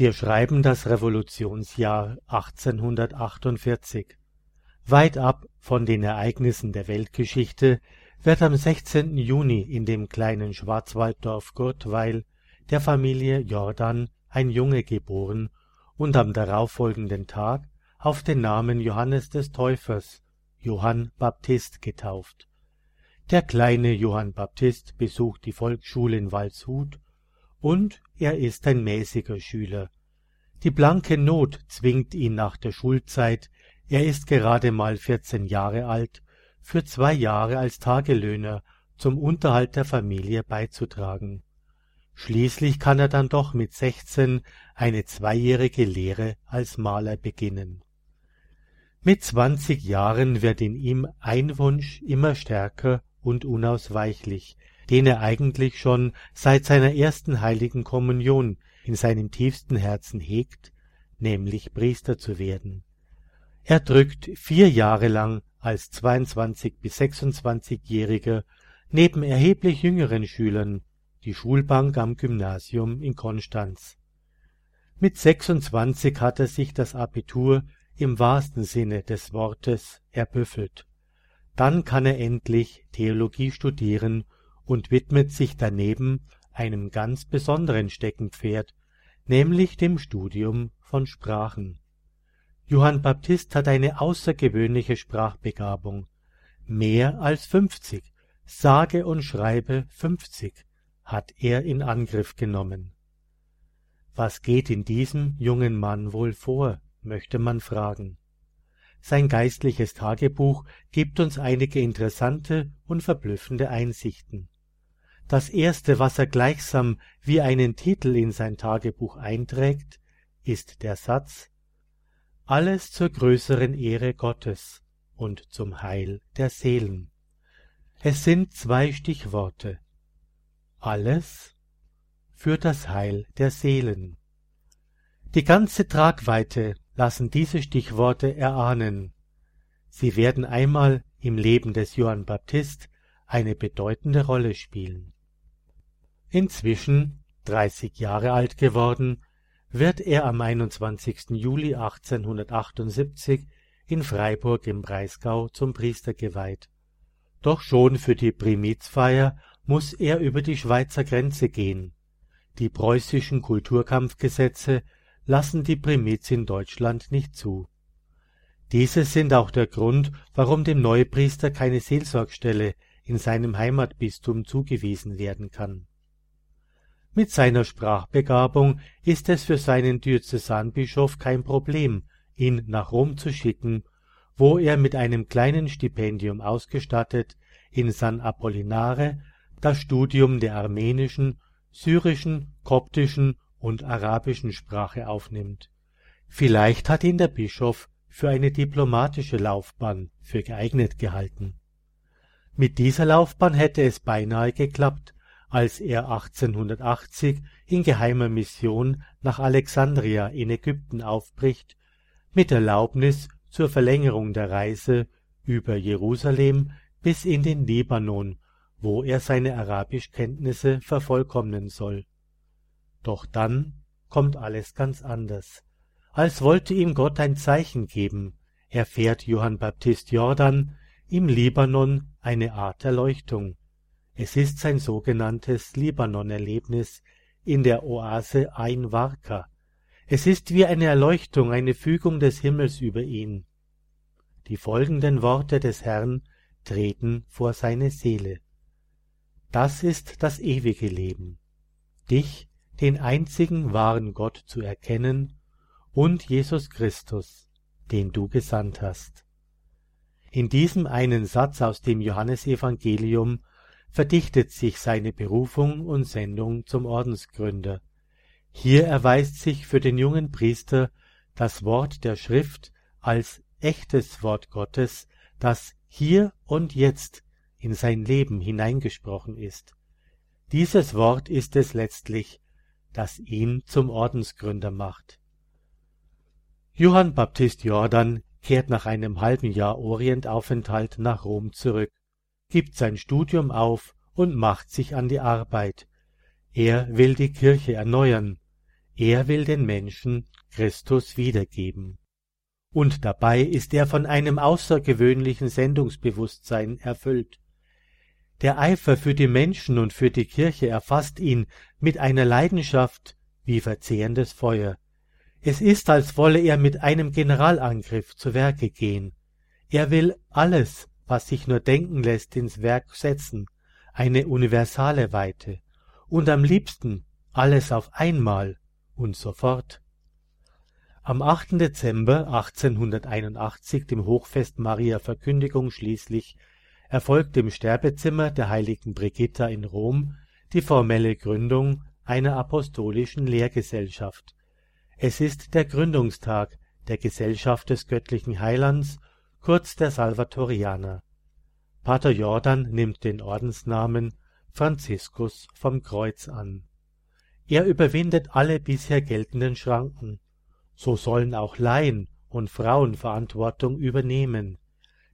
Wir schreiben das Revolutionsjahr 1848. Weit ab von den Ereignissen der Weltgeschichte wird am 16. Juni in dem kleinen Schwarzwalddorf Gurtweil der Familie Jordan ein Junge geboren und am darauffolgenden Tag auf den Namen Johannes des Täufers, Johann Baptist, getauft. Der kleine Johann Baptist besucht die Volksschule in Waldshut und er ist ein mäßiger Schüler. Die blanke Not zwingt ihn nach der Schulzeit, er ist gerade mal vierzehn Jahre alt, für zwei Jahre als Tagelöhner zum Unterhalt der Familie beizutragen. Schließlich kann er dann doch mit sechzehn eine zweijährige Lehre als Maler beginnen. Mit zwanzig Jahren wird in ihm ein Wunsch immer stärker und unausweichlich, den er eigentlich schon seit seiner ersten heiligen Kommunion in seinem tiefsten Herzen hegt, nämlich Priester zu werden. Er drückt vier Jahre lang als 22 bis 26-Jähriger neben erheblich jüngeren Schülern die Schulbank am Gymnasium in Konstanz. Mit 26 hat er sich das Abitur im wahrsten Sinne des Wortes erbüffelt. Dann kann er endlich Theologie studieren und widmet sich daneben einem ganz besonderen Steckenpferd, nämlich dem Studium von Sprachen. Johann Baptist hat eine außergewöhnliche Sprachbegabung. Mehr als fünfzig, sage und schreibe fünfzig, hat er in Angriff genommen. Was geht in diesem jungen Mann wohl vor, möchte man fragen. Sein geistliches Tagebuch gibt uns einige interessante und verblüffende Einsichten. Das erste, was er gleichsam wie einen Titel in sein Tagebuch einträgt, ist der Satz Alles zur größeren Ehre Gottes und zum Heil der Seelen. Es sind zwei Stichworte. Alles für das Heil der Seelen. Die ganze Tragweite lassen diese Stichworte erahnen. Sie werden einmal im Leben des Johann Baptist eine bedeutende Rolle spielen. Inzwischen, dreißig Jahre alt geworden, wird er am 21. Juli 1878 in Freiburg im Breisgau zum Priester geweiht. Doch schon für die Primizfeier muss er über die Schweizer Grenze gehen. Die preußischen Kulturkampfgesetze lassen die Primiz in Deutschland nicht zu. Diese sind auch der Grund, warum dem Neupriester keine Seelsorgstelle in seinem Heimatbistum zugewiesen werden kann. Mit seiner Sprachbegabung ist es für seinen Diözesanbischof kein Problem, ihn nach Rom zu schicken, wo er mit einem kleinen Stipendium ausgestattet in San Apollinare das Studium der armenischen, syrischen, koptischen und arabischen Sprache aufnimmt. Vielleicht hat ihn der Bischof für eine diplomatische Laufbahn für geeignet gehalten. Mit dieser Laufbahn hätte es beinahe geklappt, als er 1880 in geheimer Mission nach Alexandria in Ägypten aufbricht, mit Erlaubnis zur Verlängerung der Reise über Jerusalem bis in den Libanon, wo er seine Arabischkenntnisse vervollkommnen soll doch dann kommt alles ganz anders. Als wollte ihm Gott ein Zeichen geben, erfährt Johann Baptist Jordan im Libanon eine Art Erleuchtung. Es ist sein sogenanntes Libanon-Erlebnis in der Oase Ein Warka. Es ist wie eine Erleuchtung, eine Fügung des Himmels über ihn. Die folgenden Worte des Herrn treten vor seine Seele. Das ist das ewige Leben. Dich den einzigen wahren Gott zu erkennen und Jesus Christus, den du gesandt hast. In diesem einen Satz aus dem Johannesevangelium verdichtet sich seine Berufung und Sendung zum Ordensgründer. Hier erweist sich für den jungen Priester das Wort der Schrift als echtes Wort Gottes, das hier und jetzt in sein Leben hineingesprochen ist. Dieses Wort ist es letztlich, das ihn zum Ordensgründer macht. Johann Baptist Jordan kehrt nach einem halben Jahr Orientaufenthalt nach Rom zurück, gibt sein Studium auf und macht sich an die Arbeit. Er will die Kirche erneuern. Er will den Menschen Christus wiedergeben. Und dabei ist er von einem außergewöhnlichen Sendungsbewusstsein erfüllt. Der Eifer für die Menschen und für die Kirche erfasst ihn mit einer Leidenschaft wie verzehrendes Feuer. Es ist, als wolle er mit einem Generalangriff zu Werke gehen. Er will alles, was sich nur denken lässt, ins Werk setzen, eine universale Weite, und am liebsten alles auf einmal und sofort. Am 8. Dezember 1881, dem Hochfest Maria Verkündigung schließlich, erfolgt im Sterbezimmer der heiligen Brigitta in Rom die formelle Gründung einer apostolischen Lehrgesellschaft. Es ist der Gründungstag der Gesellschaft des göttlichen Heilands, kurz der Salvatorianer. Pater Jordan nimmt den Ordensnamen Franziskus vom Kreuz an. Er überwindet alle bisher geltenden Schranken. So sollen auch Laien und Frauen Verantwortung übernehmen.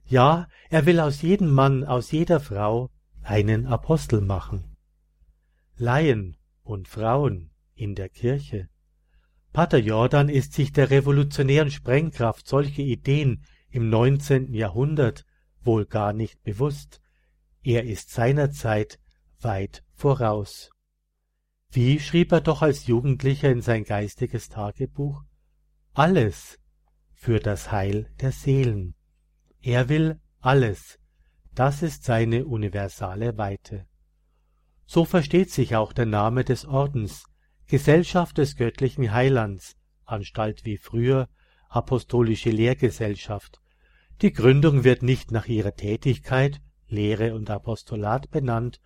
Ja, er will aus jedem Mann, aus jeder Frau einen Apostel machen. Laien und Frauen in der Kirche. Pater Jordan ist sich der revolutionären Sprengkraft solcher Ideen im neunzehnten Jahrhundert wohl gar nicht bewusst. Er ist seiner Zeit weit voraus. Wie schrieb er doch als Jugendlicher in sein geistiges Tagebuch? Alles für das Heil der Seelen. Er will alles. Das ist seine universale Weite. So versteht sich auch der Name des Ordens, Gesellschaft des göttlichen Heilands, Anstalt wie früher, Apostolische Lehrgesellschaft. Die Gründung wird nicht nach ihrer Tätigkeit, Lehre und Apostolat benannt,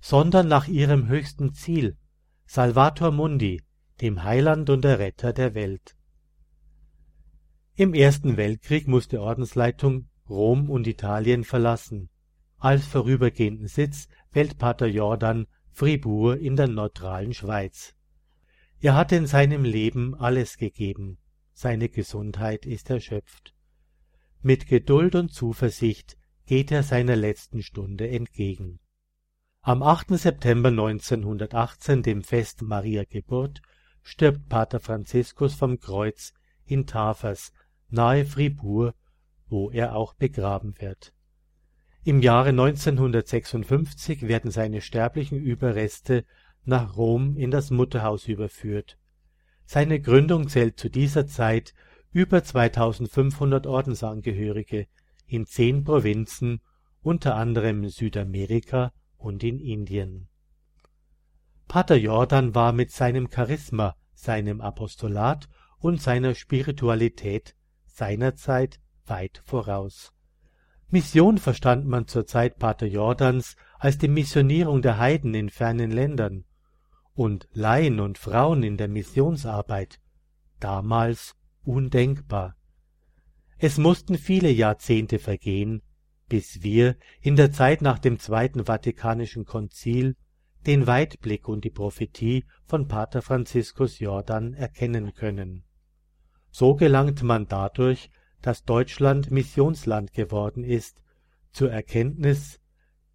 sondern nach ihrem höchsten Ziel, Salvator Mundi, dem Heiland und Erretter der Welt. Im Ersten Weltkrieg musste Ordensleitung Rom und Italien verlassen. Als vorübergehenden Sitz wählt Pater Jordan Fribourg in der neutralen Schweiz. Er hat in seinem Leben alles gegeben, seine Gesundheit ist erschöpft. Mit Geduld und Zuversicht geht er seiner letzten Stunde entgegen. Am 8. September 1918, dem Fest Maria Geburt, stirbt Pater Franziskus vom Kreuz in Tafers nahe Fribourg wo er auch begraben wird. Im Jahre 1956 werden seine sterblichen Überreste nach Rom in das Mutterhaus überführt. Seine Gründung zählt zu dieser Zeit über 2500 Ordensangehörige in zehn Provinzen, unter anderem in Südamerika und in Indien. Pater Jordan war mit seinem Charisma, seinem Apostolat und seiner Spiritualität seinerzeit weit voraus. Mission verstand man zur Zeit Pater Jordans als die Missionierung der Heiden in fernen Ländern und Laien und Frauen in der Missionsarbeit, damals undenkbar. Es mussten viele Jahrzehnte vergehen, bis wir in der Zeit nach dem Zweiten Vatikanischen Konzil den Weitblick und die Prophetie von Pater Franziskus Jordan erkennen können. So gelangt man dadurch dass Deutschland Missionsland geworden ist, zur Erkenntnis,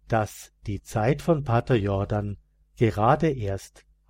dass die Zeit von Pater Jordan gerade erst